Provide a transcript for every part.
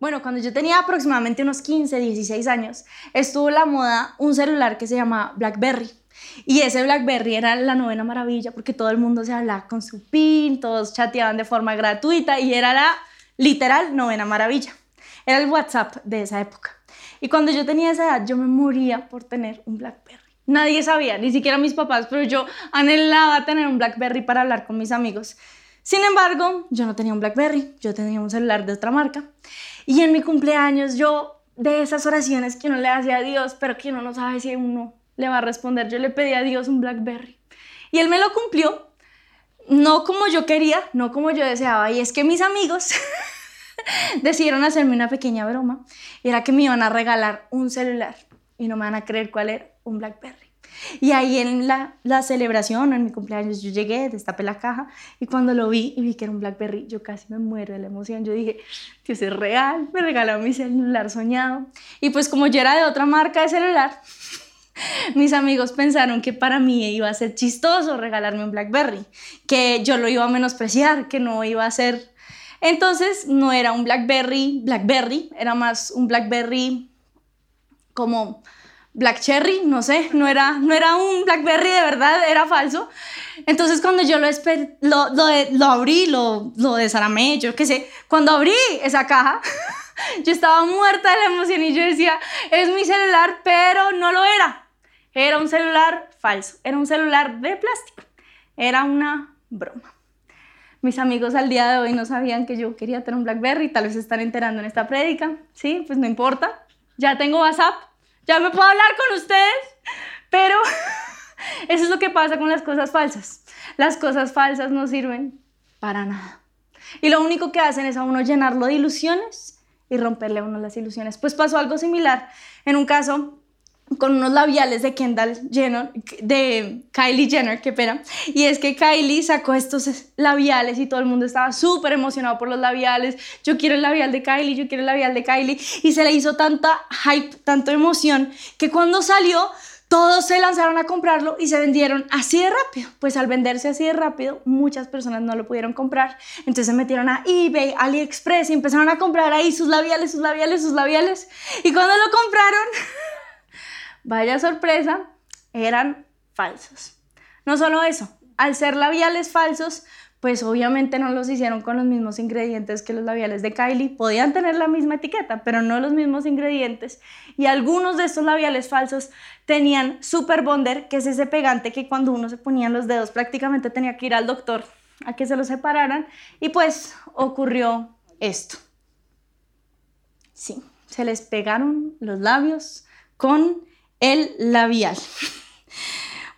Bueno, cuando yo tenía aproximadamente unos 15, 16 años, estuvo la moda un celular que se llama BlackBerry. Y ese BlackBerry era la novena maravilla porque todo el mundo se hablaba con su PIN, todos chateaban de forma gratuita y era la literal novena maravilla. Era el WhatsApp de esa época. Y cuando yo tenía esa edad, yo me moría por tener un BlackBerry. Nadie sabía, ni siquiera mis papás, pero yo anhelaba tener un BlackBerry para hablar con mis amigos. Sin embargo, yo no tenía un BlackBerry, yo tenía un celular de otra marca. Y en mi cumpleaños, yo, de esas oraciones que uno le hacía a Dios, pero que uno no sabe si uno le va a responder, yo le pedí a Dios un BlackBerry. Y él me lo cumplió, no como yo quería, no como yo deseaba. Y es que mis amigos decidieron hacerme una pequeña broma. Era que me iban a regalar un celular y no me van a creer cuál era, un BlackBerry. Y ahí en la, celebración, en mi cumpleaños, yo llegué, destapé la caja y cuando lo vi y vi que era un BlackBerry, yo casi me muero de la emoción. Yo dije, Dios es real, me regaló mi celular soñado. Y pues como yo era de otra marca de celular, mis amigos pensaron que para mí iba a ser chistoso regalarme un BlackBerry, que yo lo iba a menospreciar, que no iba a ser... Entonces no era un BlackBerry, BlackBerry, era más un BlackBerry como Black Cherry, no sé, no era, no era un Blackberry de verdad, era falso. Entonces cuando yo lo, lo, lo, lo, abrí, lo, lo yo qué sé, cuando abrí esa caja, yo estaba muerta de la emoción y yo decía, es mi celular, pero no lo era. Era un celular falso, era un celular de plástico, era una broma. Mis amigos al día de hoy no sabían que yo quería tener un Blackberry, tal vez están enterando en esta prédica, sí, pues no importa, ya tengo WhatsApp, ya me puedo hablar con ustedes, pero eso es lo que pasa con las cosas falsas. Las cosas falsas no sirven para nada. Y lo único que hacen es a uno llenarlo de ilusiones y romperle a uno las ilusiones. Pues pasó algo similar en un caso con unos labiales de Kendall Jenner, de Kylie Jenner, qué pena. Y es que Kylie sacó estos labiales y todo el mundo estaba súper emocionado por los labiales. Yo quiero el labial de Kylie, yo quiero el labial de Kylie. Y se le hizo tanta hype, tanta emoción, que cuando salió, todos se lanzaron a comprarlo y se vendieron así de rápido. Pues al venderse así de rápido, muchas personas no lo pudieron comprar. Entonces se metieron a eBay, AliExpress y empezaron a comprar ahí sus labiales, sus labiales, sus labiales. Y cuando lo compraron... vaya sorpresa, eran falsos. No solo eso, al ser labiales falsos, pues obviamente no los hicieron con los mismos ingredientes que los labiales de Kylie. Podían tener la misma etiqueta, pero no los mismos ingredientes. Y algunos de estos labiales falsos tenían Super Bonder, que es ese pegante que cuando uno se ponía los dedos prácticamente tenía que ir al doctor a que se los separaran. Y pues ocurrió esto. Sí, se les pegaron los labios con el labial.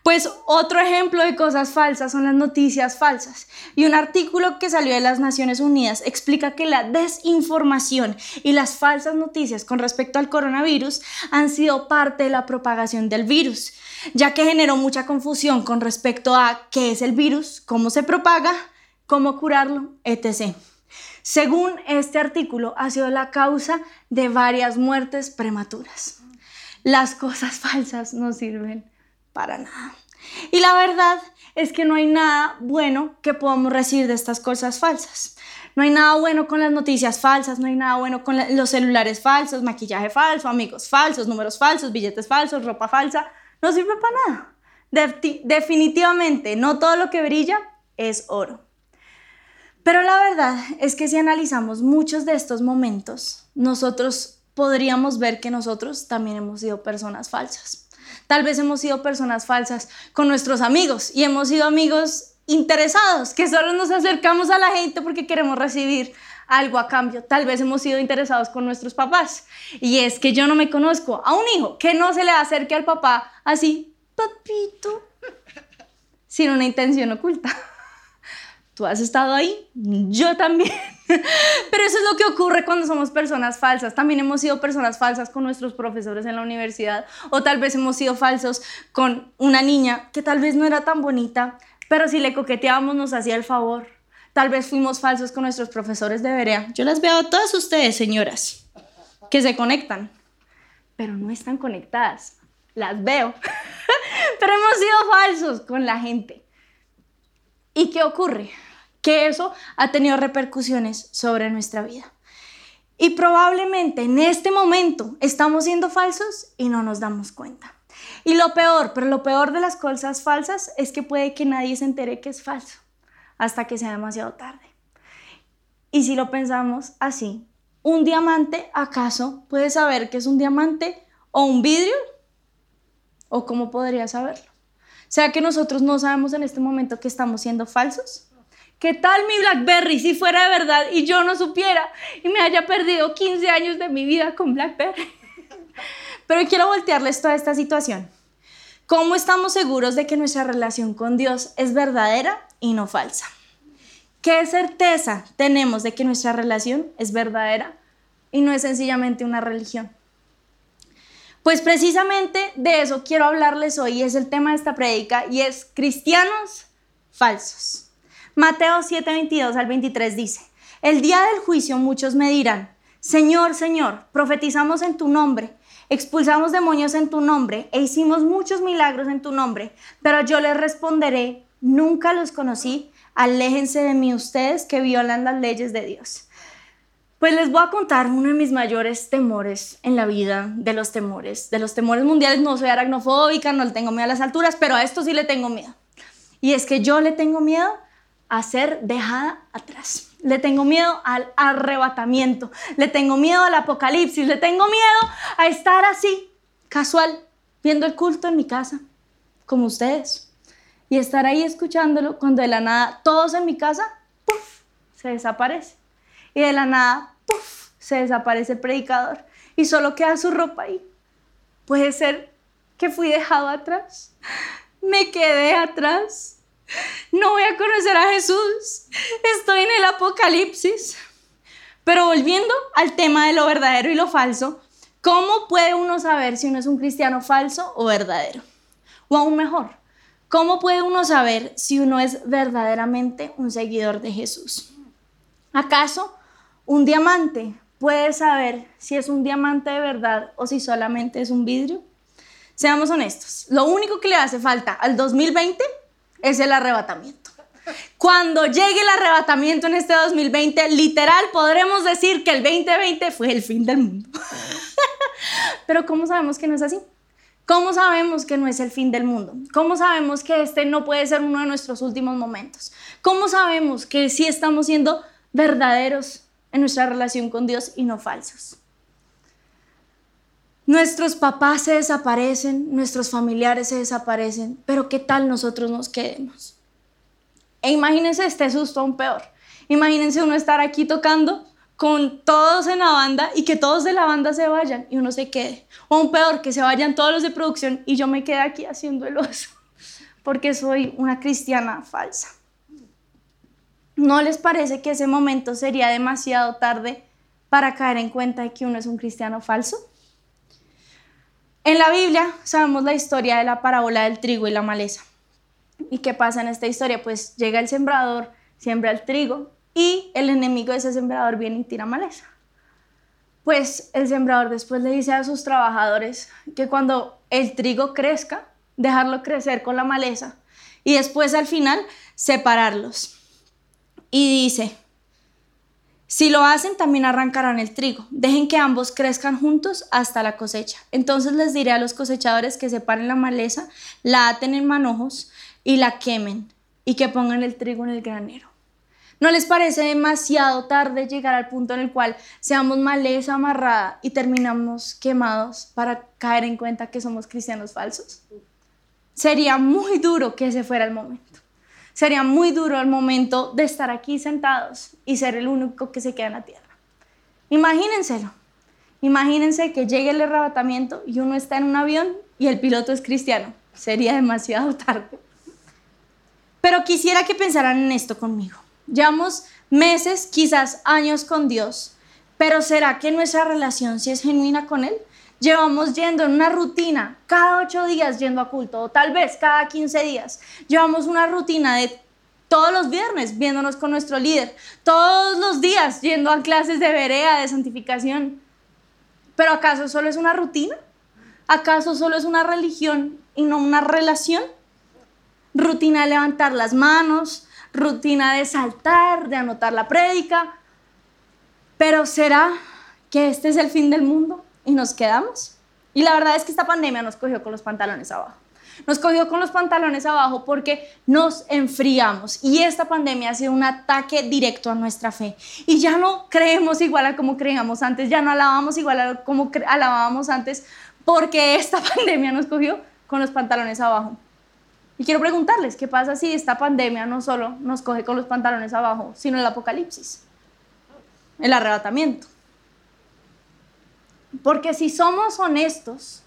Pues otro ejemplo de cosas falsas son las noticias falsas. Y un artículo que salió de las Naciones Unidas explica que la desinformación y las falsas noticias con respecto al coronavirus han sido parte de la propagación del virus, ya que generó mucha confusión con respecto a qué es el virus, cómo se propaga, cómo curarlo, etc. Según este artículo, ha sido la causa de varias muertes prematuras las cosas falsas no sirven para nada. Y la verdad es que no hay nada bueno que podamos recibir de estas cosas falsas. No hay nada bueno con las noticias falsas, no hay nada bueno con los celulares falsos, maquillaje falso, amigos falsos, números falsos, billetes falsos, ropa falsa. No sirve para nada. definitivamente, no todo lo que brilla es oro. Pero la verdad es que si analizamos muchos de estos momentos, nosotros podríamos ver que nosotros también hemos sido personas falsas. Tal vez hemos sido personas falsas con nuestros amigos y hemos sido amigos interesados, que solo nos acercamos a la gente porque queremos recibir algo a cambio. Tal vez hemos sido interesados con nuestros papás. Y es que yo no me conozco a un hijo que no se le acerque al papá así, papito, sin una intención oculta. ¿Tú has estado ahí? Yo también. Pero eso es lo que ocurre cuando somos personas falsas. También hemos sido personas falsas con nuestros profesores en la universidad o tal vez hemos sido falsos con una niña que tal vez no era tan bonita, pero si le coqueteábamos nos hacía el favor. Tal vez fuimos falsos con nuestros profesores de Berea. Yo las veo a todas ustedes, señoras, que se conectan, pero no están conectadas. Las veo. pero hemos sido falsos con la gente. ¿Y qué ocurre? que eso ha tenido repercusiones sobre nuestra vida. Y probablemente en este momento estamos siendo falsos y no nos damos cuenta. Y lo peor, pero lo peor de las cosas falsas es que puede que nadie se entere que es falso hasta que sea demasiado tarde. Y si lo pensamos así, ¿un diamante acaso puede saber que es un diamante o un vidrio? ¿O cómo podría saberlo? ¿Sea que nosotros no sabemos en este momento que estamos siendo falsos? ¿Qué tal mi Blackberry si fuera de verdad y yo no supiera y me haya perdido 15 años de mi vida con Blackberry? Pero quiero voltearles toda esta situación. ¿Cómo estamos seguros de que nuestra relación con Dios es verdadera y no falsa? ¿Qué certeza tenemos de que nuestra relación es verdadera y no es sencillamente una religión? Pues precisamente de eso quiero hablarles hoy, es el tema de esta prédica y es cristianos falsos. Mateo 7:22 al 23 dice, el día del juicio muchos me dirán, Señor, Señor, profetizamos en tu nombre expulsamos demonios en tu nombre e hicimos muchos milagros en tu nombre, pero yo les responderé, nunca los conocí, aléjense de mí ustedes que violan las leyes de Dios. Pues les voy a contar uno de mis mayores temores en la vida, de los temores, de los temores mundiales. No soy aracnofóbica, no le tengo miedo a las alturas, pero a esto sí le tengo miedo. Y es que yo le tengo miedo a ser dejada atrás. Le tengo miedo al arrebatamiento, le tengo miedo al apocalipsis, le tengo miedo a estar así, casual, viendo el culto en mi casa, como ustedes. Y estar ahí escuchándolo cuando de la nada todos en mi casa, ¡puf!, se desaparece. Y de la nada, se desaparece el predicador. Y solo queda su ropa ahí. Puede ser que fui dejado atrás. Me quedé atrás no voy a conocer a Jesús. Estoy en el apocalipsis. Pero volviendo al tema de lo verdadero y lo falso, ¿cómo puede uno saber si uno es un cristiano falso o verdadero? O aún mejor, ¿cómo puede uno saber si uno es verdaderamente un seguidor de Jesús? ¿Acaso un diamante puede saber si es un diamante de verdad o si solamente es un vidrio? Seamos honestos, lo único que le hace falta al 2020 es el arrebatamiento. Cuando llegue el arrebatamiento en este 2020, literal podremos decir que el 2020 fue el fin del mundo. Pero ¿cómo sabemos que no es así? ¿Cómo sabemos que no es el fin del mundo? ¿Cómo sabemos que este no puede ser uno de nuestros últimos momentos? ¿Cómo sabemos que sí estamos siendo verdaderos en nuestra relación con Dios y no falsos? Nuestros papás se desaparecen, nuestros familiares se desaparecen, pero ¿qué tal nosotros nos quedemos? E imagínense este susto aún peor. Imagínense uno estar aquí tocando con todos en la banda y que todos de la banda se vayan y uno se quede. O aún peor, que se vayan todos los de producción y yo me quede aquí haciendo el oso, porque soy una cristiana falsa. ¿No les parece que ese momento sería demasiado tarde para caer en cuenta de que uno es un cristiano falso? En la Biblia sabemos la historia de la parábola del trigo y la maleza. ¿Y qué pasa en esta historia? Pues llega el sembrador, siembra el trigo y el enemigo de ese sembrador viene y tira maleza. Pues el sembrador después le dice a sus trabajadores que cuando el trigo crezca, dejarlo crecer con la maleza y después al final separarlos. Y dice, si lo hacen, también arrancarán el trigo. Dejen que ambos crezcan juntos hasta la cosecha. Entonces les diré a los cosechadores que separen la maleza, la aten en manojos y la quemen y que pongan el trigo en el granero. ¿No les parece demasiado tarde llegar al punto en el cual seamos maleza amarrada y terminamos quemados para caer en cuenta que somos cristianos falsos? Sería muy duro que ese fuera el momento. Sería muy duro el momento de estar aquí sentados y ser el único que se queda en la tierra. Imagínenselo. Imagínense que llegue el arrebatamiento y uno está en un avión y el piloto es cristiano. Sería demasiado tarde. Pero quisiera que pensaran en esto conmigo. Llevamos meses, quizás años con Dios, pero ¿será que nuestra relación si es genuina con Él? Llevamos yendo en una rutina, cada ocho días yendo a culto, o tal vez cada quince días. Llevamos una rutina de todos los viernes viéndonos con nuestro líder, todos los días yendo a clases de verea, de santificación. ¿Pero acaso solo es una rutina? ¿Acaso solo es una religión y no una relación? Rutina de levantar las manos, rutina de saltar, de anotar la prédica. Pero ¿será que este es el fin del mundo y nos quedamos. Y la verdad es que esta pandemia nos cogió con los pantalones abajo. Nos cogió con los pantalones abajo porque nos enfriamos y esta pandemia ha sido un ataque directo a nuestra fe. Y ya no creemos igual a como creíamos antes, ya no alabamos igual a como alabábamos antes porque esta pandemia nos cogió con los pantalones abajo. Y quiero preguntarles, ¿qué pasa si esta pandemia no solo nos coge con los pantalones abajo, sino el apocalipsis, el arrebatamiento? Porque si somos honestos,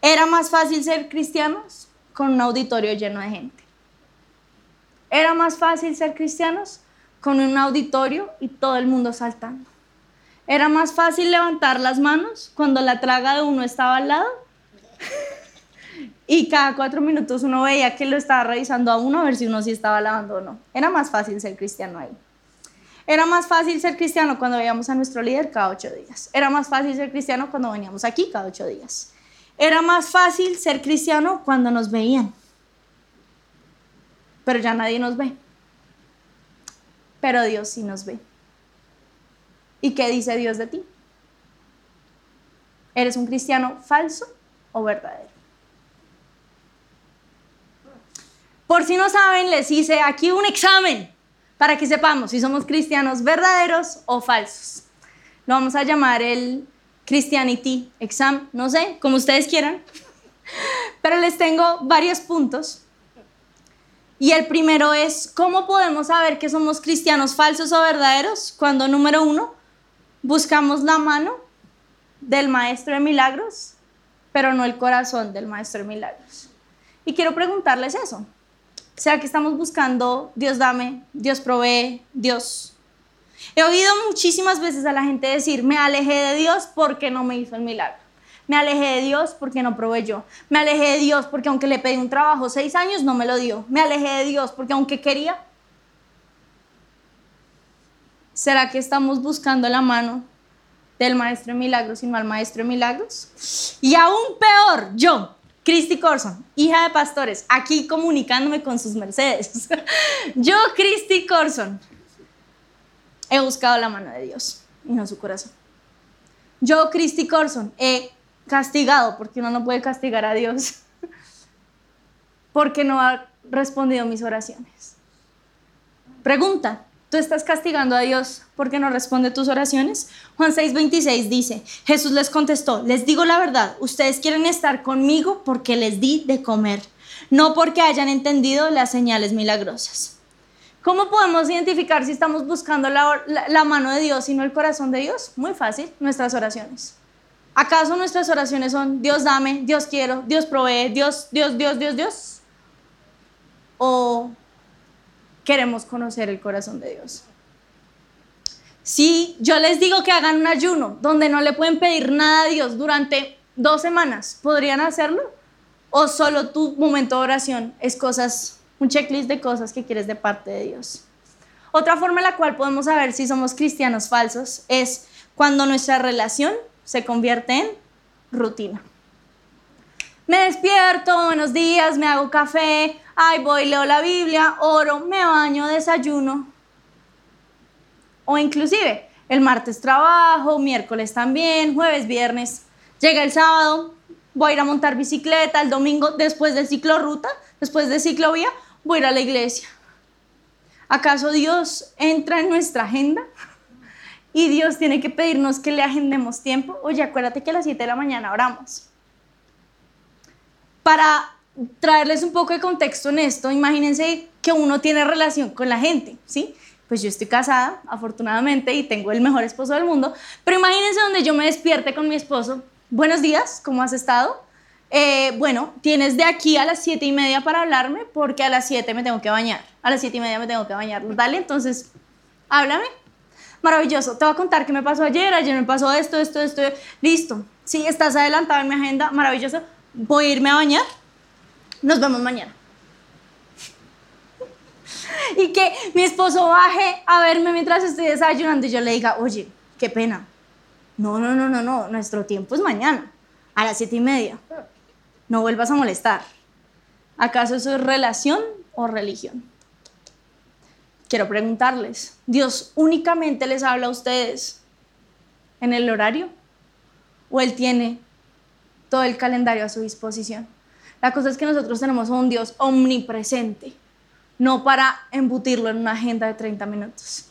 era más fácil ser cristianos con un auditorio lleno de gente. Era más fácil ser cristianos con un auditorio y todo el mundo saltando. Era más fácil levantar las manos cuando la traga de uno estaba al lado y cada cuatro minutos uno veía que lo estaba revisando a uno a ver si uno sí estaba lavando o no. Era más fácil ser cristiano ahí. Era más fácil ser cristiano cuando veíamos a nuestro líder cada ocho días. Era más fácil ser cristiano cuando veníamos aquí cada ocho días. Era más fácil ser cristiano cuando nos veían. Pero ya nadie nos ve. Pero Dios sí nos ve. ¿Y qué dice Dios de ti? ¿Eres un cristiano falso o verdadero? Por si no saben, les hice aquí un examen para que sepamos si somos cristianos verdaderos o falsos. Lo vamos a llamar el Christianity Exam, no sé, como ustedes quieran. Pero les tengo varios puntos. Y el primero es, ¿cómo podemos saber que somos cristianos falsos o verdaderos? Cuando, número uno, buscamos la mano del maestro de milagros, pero no el corazón del maestro de milagros. Y quiero preguntarles eso sea que estamos buscando, Dios dame, Dios provee, Dios. He oído muchísimas veces a la gente decir, me alejé de Dios porque no me hizo el milagro. Me alejé de Dios porque no proveyó. Me alejé de Dios porque aunque le pedí un trabajo seis años no me lo dio. Me alejé de Dios porque aunque quería. ¿Será que estamos buscando la mano del maestro de milagros y no al maestro de milagros? Y aún peor, yo, Christy Corson, hija de pastores, aquí comunicándome con sus Mercedes. Yo, Christy Corson, he buscado la mano de Dios y no su corazón. Yo, Christy Corson, he castigado, porque uno no puede castigar a Dios, porque no ha respondido mis oraciones. Pregunta, ¿Tú estás castigando a Dios porque no responde tus oraciones? Juan 6:26 dice, Jesús les contestó, les digo la verdad, ustedes quieren estar conmigo porque les di de comer, no porque hayan entendido las señales milagrosas. ¿Cómo podemos identificar si estamos buscando la, mano de Dios y no el corazón de Dios? Muy fácil, nuestras oraciones. ¿Acaso nuestras oraciones son Dios dame, Dios quiero, Dios provee, Dios, Dios, Dios, Dios, Dios? ¿O queremos conocer el corazón de Dios. Si yo les digo que hagan un ayuno donde no le pueden pedir nada a Dios durante dos semanas, ¿podrían hacerlo? ¿O solo tu momento de oración es cosas, un checklist de cosas que quieres de parte de Dios? Otra forma en la cual podemos saber si somos cristianos falsos es cuando nuestra relación se convierte en rutina. Me despierto, buenos días, me hago café, ay, voy, leo la Biblia, oro, me baño, desayuno. O inclusive, el martes trabajo, miércoles también, jueves, viernes. Llega el sábado, voy a ir a montar bicicleta, el domingo después del ciclo ruta, después del ciclovía, voy a ir a la iglesia. ¿Acaso Dios entra en nuestra agenda? Y Dios tiene que pedirnos que le agendemos tiempo. Oye, acuérdate que a las 7 de la mañana oramos. Para traerles un poco de contexto en esto, imagínense que uno tiene relación con la gente, ¿sí? Pues yo estoy casada, afortunadamente, y tengo el mejor esposo del mundo, pero imagínense donde yo me despierte con mi esposo. Buenos días, ¿cómo has estado? Eh, bueno, tienes de aquí a las siete y media para hablarme porque a las siete me tengo que bañar. A las siete y media me tengo que bañar. Dale, entonces, háblame. Maravilloso. Te voy a contar qué me pasó ayer. Ayer me pasó esto, esto, esto. Listo. Sí, estás adelantado en mi agenda. Maravilloso. Voy a irme a bañar nos vemos mañana. Y que mi esposo baje a verme mientras estoy desayunando y yo le diga, oye, qué pena. No, no, no, no, no, nuestro tiempo es mañana, a las siete y media. No vuelvas a molestar. ¿Acaso eso es relación o religión? Quiero preguntarles, ¿Dios únicamente les habla a ustedes en el horario o Él tiene todo el calendario a su disposición. La cosa es que nosotros tenemos a un Dios omnipresente, no para embutirlo en una agenda de 30 minutos.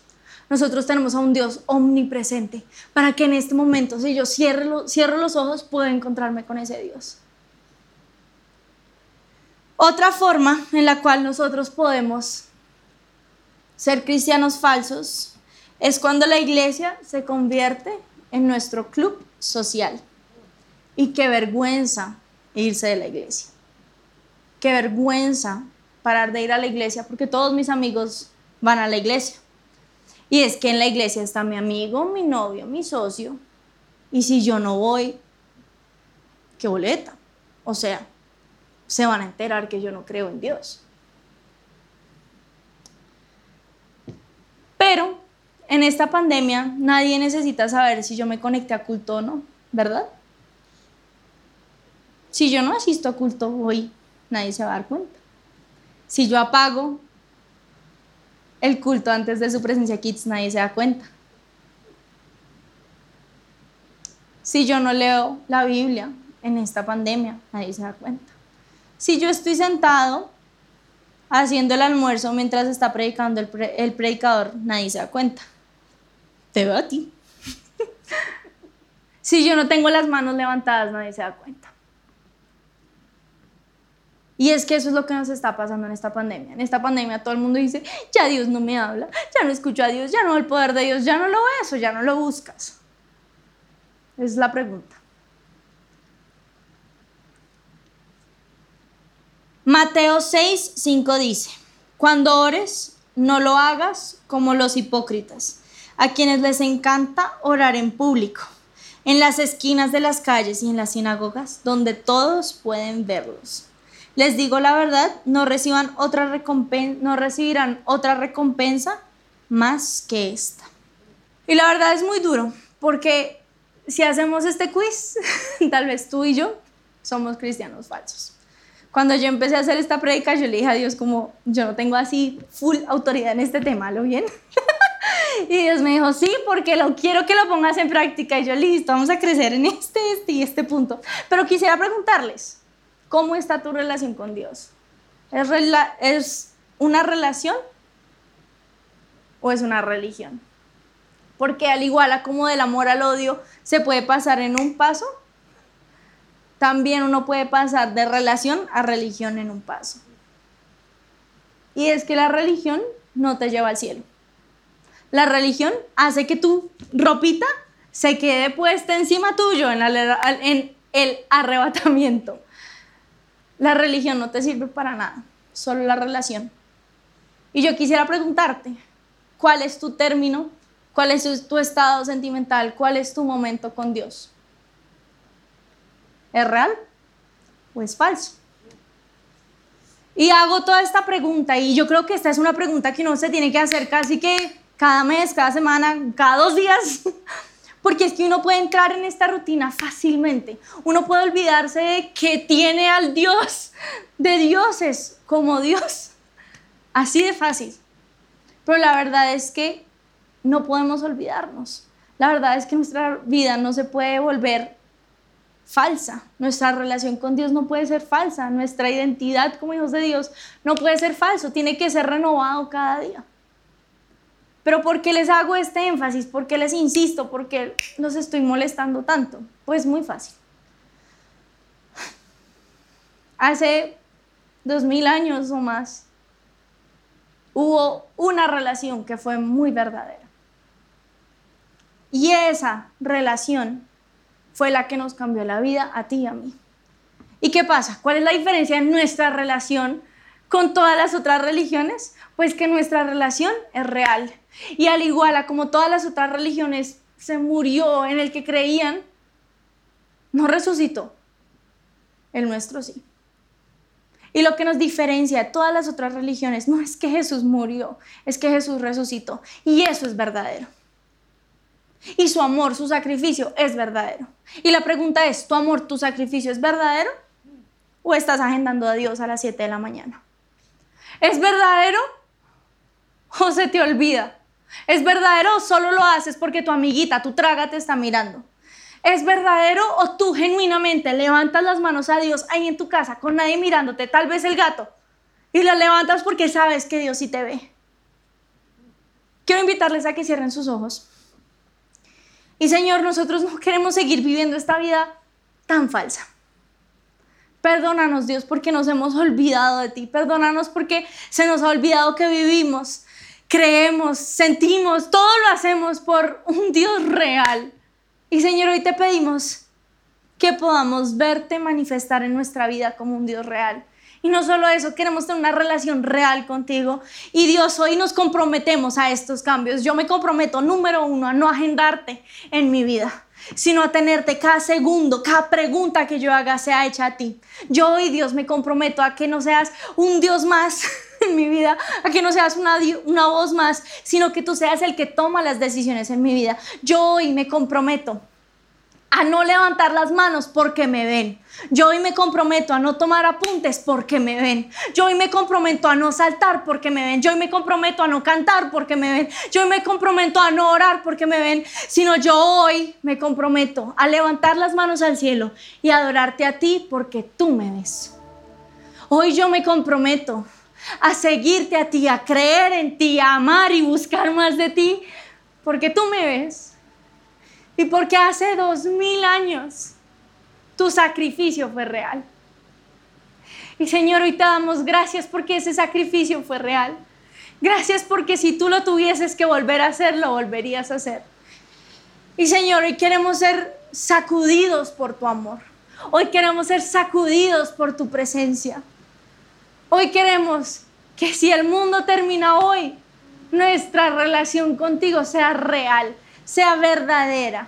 Nosotros tenemos a un Dios omnipresente para que en este momento, si yo cierro, cierro los ojos, pueda encontrarme con ese Dios. Otra forma en la cual nosotros podemos ser cristianos falsos es cuando la iglesia se convierte en nuestro club social. Y qué vergüenza irse de la iglesia. Qué vergüenza parar de ir a la iglesia porque todos mis amigos van a la iglesia. Y es que en la iglesia está mi amigo, mi novio, mi socio. Y si yo no voy, qué boleta. O sea, se van a enterar que yo no creo en Dios. Pero en esta pandemia nadie necesita saber si yo me conecté a culto o no, ¿verdad? Si yo no asisto a culto hoy, nadie se va a dar cuenta. Si yo apago el culto antes de su presencia kids, nadie se da cuenta. Si yo no leo la Biblia en esta pandemia, nadie se da cuenta. Si yo estoy sentado haciendo el almuerzo mientras está predicando el, el predicador, nadie se da cuenta. Te veo a ti. si yo no tengo las manos levantadas, nadie se da cuenta. Y es que eso es lo que nos está pasando en esta pandemia. En esta pandemia todo el mundo dice, ya Dios no me habla, ya no escucho a Dios, ya no el poder de Dios, ya no lo ves o ya no lo buscas. Es la pregunta. Mateo 6, 5 dice, cuando ores, no lo hagas como los hipócritas, a quienes les encanta orar en público, en las esquinas de las calles y en las sinagogas, donde todos pueden verlos. Les digo la verdad, no, reciban otra recompensa, recibirán otra recompensa más que esta. Y la verdad es muy duro, porque si hacemos este quiz, tal vez tú y yo somos cristianos falsos. Cuando yo empecé a hacer esta predica, yo le dije a Dios como, yo no tengo así full autoridad en este tema, ¿lo bien? y Dios me dijo, sí, porque lo quiero que lo pongas en práctica. Y yo, listo, vamos a crecer en este, este y este punto. Pero quisiera preguntarles, ¿Cómo está tu relación con Dios? ¿Es, ¿Es una relación o es una religión? Porque al igual a como del amor al odio se puede pasar en un paso, también uno puede pasar de relación a religión en un paso. Y es que la religión no te lleva al cielo. La religión hace que tu ropita se quede puesta encima tuyo en el arrebatamiento. La religión no te sirve para nada, solo la relación. Y yo quisiera preguntarte, ¿cuál es tu término? ¿Cuál es tu estado sentimental? ¿Cuál es tu momento con Dios? ¿Es real o es falso? Y hago toda esta pregunta y yo creo que esta es una pregunta que uno se tiene que hacer casi que cada mes, cada semana, cada dos días, Porque es que uno puede entrar en esta rutina fácilmente. Uno puede olvidarse de que tiene al Dios de dioses como Dios. Así de fácil. Pero la verdad es que no podemos olvidarnos. La verdad es que nuestra vida no se puede volver falsa. Nuestra relación con Dios no puede ser falsa. Nuestra identidad como hijos de Dios no puede ser falso. Tiene que ser renovado cada día. Pero ¿por qué les hago este énfasis? ¿Por qué les insisto? ¿Por qué los estoy molestando tanto? Pues muy fácil. Hace dos mil años o más hubo una relación que fue muy verdadera. Y esa relación fue la que nos cambió la vida a ti y a mí. ¿Y qué pasa? ¿Cuál es la diferencia en nuestra relación con todas las otras religiones? Pues que nuestra relación es real. Y al igual a como todas las otras religiones se murió en el que creían, no resucitó. El nuestro sí. Y lo que nos diferencia de todas las otras religiones no es que Jesús murió, es que Jesús resucitó. Y eso es verdadero. Y su amor, su sacrificio es verdadero. Y la pregunta es, ¿tu amor, tu sacrificio es verdadero? ¿O estás agendando a Dios a las 7 de la mañana? ¿Es verdadero? ¿O se te olvida? ¿Es verdadero o solo lo haces porque tu amiguita, tu traga te está mirando? ¿Es verdadero o tú genuinamente levantas las manos a Dios ahí en tu casa con nadie mirándote, tal vez el gato, y las levantas porque sabes que Dios sí te ve? Quiero invitarles a que cierren sus ojos. Y Señor, nosotros no queremos seguir viviendo esta vida tan falsa. Perdónanos, Dios, porque nos hemos olvidado de ti. Perdónanos porque se nos ha olvidado que vivimos, creemos, sentimos, todo lo hacemos por un Dios real. Y Señor, hoy te pedimos que podamos verte manifestar en nuestra vida como un Dios real. Y no solo eso, queremos tener una relación real contigo. Y Dios, hoy nos comprometemos a estos cambios. Yo me comprometo, número uno, a no agendarte en mi vida, sino a tenerte cada segundo, cada pregunta que yo haga sea hecha a ti. Yo hoy, Dios, me comprometo a que no seas un Dios más en mi vida, a que no seas una, una voz más, sino que tú seas el que toma las decisiones en mi vida. Yo hoy me comprometo a no levantar las manos porque me ven. Yo hoy me comprometo a no tomar apuntes porque me ven. Yo hoy me comprometo a no saltar porque me ven. Yo hoy me comprometo a no cantar porque me ven. Yo hoy me comprometo a no orar porque me ven. Sino yo hoy me comprometo a levantar las manos al cielo y adorarte a ti porque tú me ves. Hoy yo me comprometo a seguirte a ti, a creer en ti, a amar y buscar más de ti porque tú me ves y porque hace dos mil años tu sacrificio fue real. Y Señor, hoy te damos gracias porque ese sacrificio fue real. Gracias porque si tú lo tuvieses que volver a hacer, lo volverías a hacer. Y Señor, hoy queremos ser sacudidos por tu amor. Hoy queremos ser sacudidos por tu presencia. Hoy queremos que si el mundo termina hoy, nuestra relación contigo sea real, sea verdadera.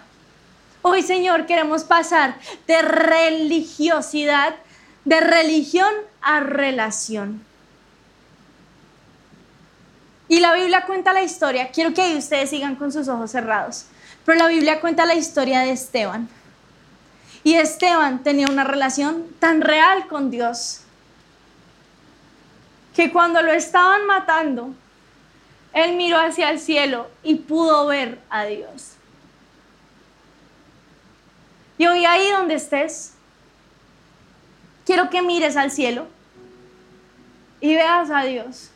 Hoy, Señor, queremos pasar de religiosidad, de religión a relación. Y la Biblia cuenta la historia, quiero que ustedes sigan con sus ojos cerrados, pero la Biblia cuenta la historia de Esteban. Y Esteban tenía una relación tan real con Dios que cuando lo estaban matando, él miró hacia el cielo y pudo ver a Dios. Y hoy ahí donde estés, quiero que mires al cielo y veas a Dios.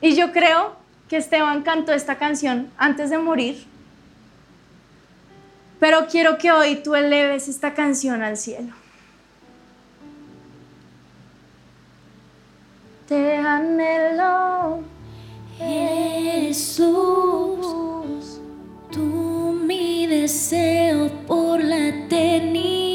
Y yo creo que Esteban cantó esta canción antes de morir, pero quiero que hoy tú eleves esta canción al cielo. Te anhelo, Jesús, tú mi deseo por la eternidad.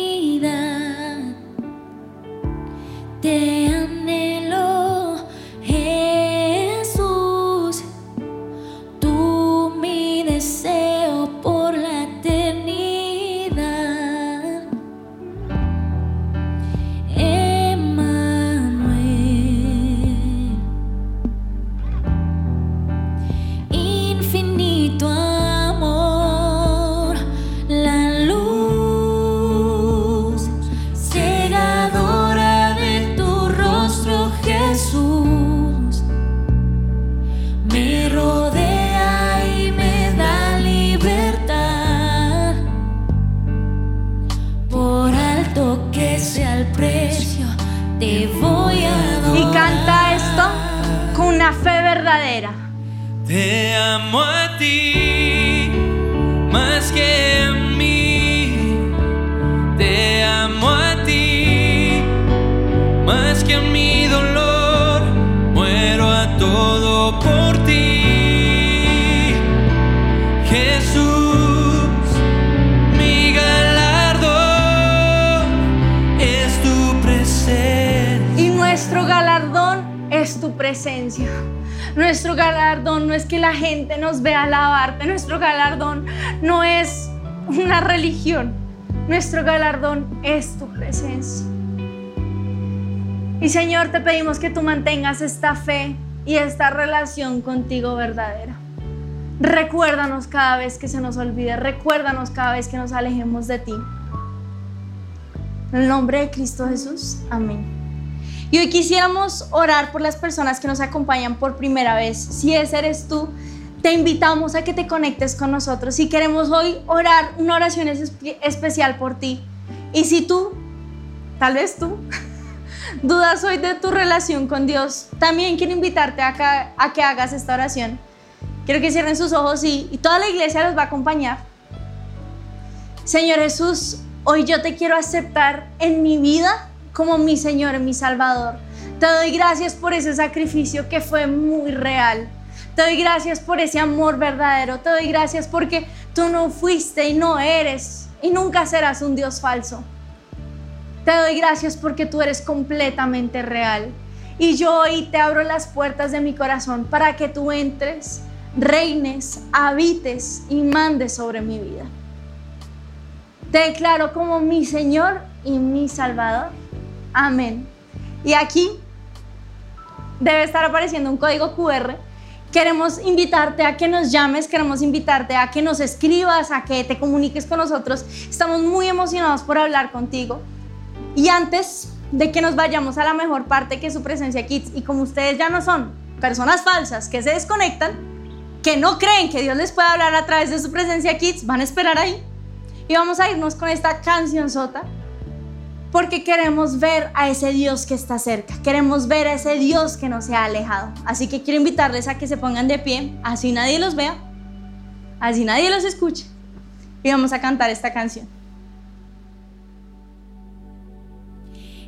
Nuestro galardón no es que la gente nos vea alabarte, nuestro galardón no es una religión, nuestro galardón es tu presencia. Y Señor, te pedimos que tú mantengas esta fe y esta relación contigo verdadera. Recuérdanos cada vez que se nos olvide, recuérdanos cada vez que nos alejemos de ti. En el nombre de Cristo Jesús, amén. Y hoy quisiéramos orar por las personas que nos acompañan por primera vez. Si ese eres tú, te invitamos a que te conectes con nosotros y queremos hoy orar una oración especial por ti. Y si tú, tal vez tú, dudas hoy de tu relación con Dios, también quiero invitarte a que, hagas esta oración. Quiero que cierren sus ojos y, y toda la iglesia los va a acompañar. Señor Jesús, hoy yo te quiero aceptar en mi vida como mi Señor mi Salvador. Te doy gracias por ese sacrificio que fue muy real. Te doy gracias por ese amor verdadero. Te doy gracias porque tú no fuiste y no eres y nunca serás un Dios falso. Te doy gracias porque tú eres completamente real. Y yo hoy te abro las puertas de mi corazón para que tú entres, reines, habites y mandes sobre mi vida. Te declaro como mi Señor y mi Salvador. Amén. Y aquí debe estar apareciendo un código QR. Queremos invitarte a que nos llames, queremos invitarte a que nos escribas, a que te comuniques con nosotros. Estamos muy emocionados por hablar contigo. Y antes de que nos vayamos a la mejor parte que es su presencia Kids, y como ustedes ya no son personas falsas que se desconectan, que no creen que Dios les pueda hablar a través de su presencia Kids, van a esperar ahí. Y vamos a irnos con esta canción sota, porque queremos ver a ese Dios que está cerca, queremos ver a ese Dios que no se ha alejado. Así que quiero invitarles a que se pongan de pie, así nadie los vea, así nadie los escuche, y vamos a cantar esta canción.